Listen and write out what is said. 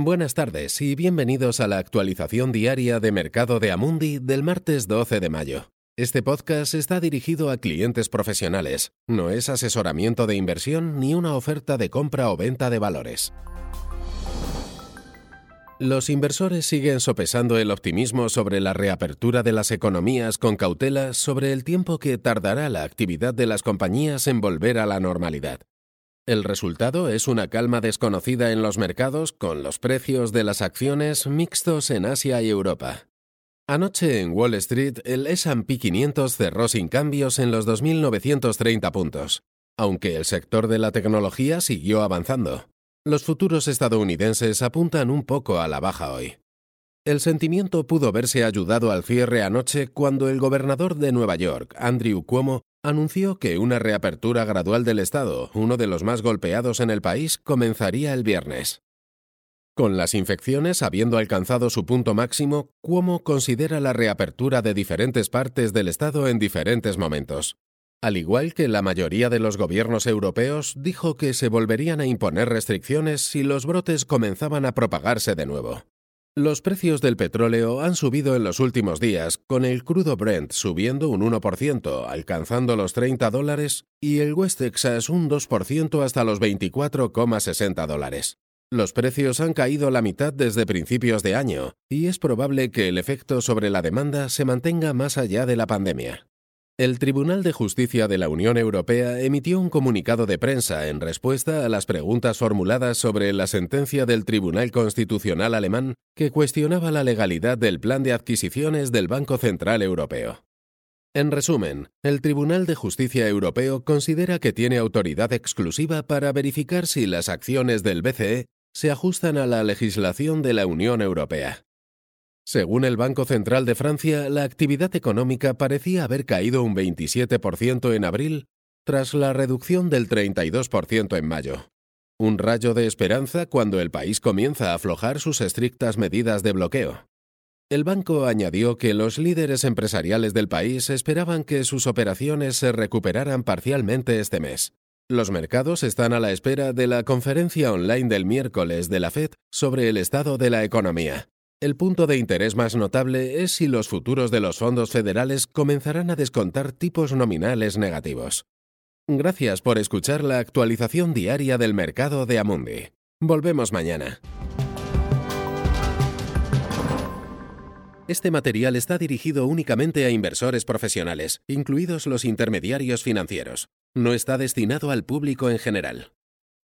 Buenas tardes y bienvenidos a la actualización diaria de Mercado de Amundi del martes 12 de mayo. Este podcast está dirigido a clientes profesionales, no es asesoramiento de inversión ni una oferta de compra o venta de valores. Los inversores siguen sopesando el optimismo sobre la reapertura de las economías con cautela sobre el tiempo que tardará la actividad de las compañías en volver a la normalidad. El resultado es una calma desconocida en los mercados con los precios de las acciones mixtos en Asia y Europa. Anoche en Wall Street el SP 500 cerró sin cambios en los 2.930 puntos, aunque el sector de la tecnología siguió avanzando. Los futuros estadounidenses apuntan un poco a la baja hoy. El sentimiento pudo verse ayudado al cierre anoche cuando el gobernador de Nueva York, Andrew Cuomo, anunció que una reapertura gradual del Estado, uno de los más golpeados en el país, comenzaría el viernes. Con las infecciones habiendo alcanzado su punto máximo, Cuomo considera la reapertura de diferentes partes del Estado en diferentes momentos. Al igual que la mayoría de los gobiernos europeos, dijo que se volverían a imponer restricciones si los brotes comenzaban a propagarse de nuevo. Los precios del petróleo han subido en los últimos días, con el crudo Brent subiendo un 1%, alcanzando los 30 dólares, y el West Texas un 2% hasta los 24,60 dólares. Los precios han caído la mitad desde principios de año, y es probable que el efecto sobre la demanda se mantenga más allá de la pandemia. El Tribunal de Justicia de la Unión Europea emitió un comunicado de prensa en respuesta a las preguntas formuladas sobre la sentencia del Tribunal Constitucional alemán que cuestionaba la legalidad del plan de adquisiciones del Banco Central Europeo. En resumen, el Tribunal de Justicia Europeo considera que tiene autoridad exclusiva para verificar si las acciones del BCE se ajustan a la legislación de la Unión Europea. Según el Banco Central de Francia, la actividad económica parecía haber caído un 27% en abril tras la reducción del 32% en mayo. Un rayo de esperanza cuando el país comienza a aflojar sus estrictas medidas de bloqueo. El banco añadió que los líderes empresariales del país esperaban que sus operaciones se recuperaran parcialmente este mes. Los mercados están a la espera de la conferencia online del miércoles de la Fed sobre el estado de la economía. El punto de interés más notable es si los futuros de los fondos federales comenzarán a descontar tipos nominales negativos. Gracias por escuchar la actualización diaria del mercado de Amundi. Volvemos mañana. Este material está dirigido únicamente a inversores profesionales, incluidos los intermediarios financieros. No está destinado al público en general.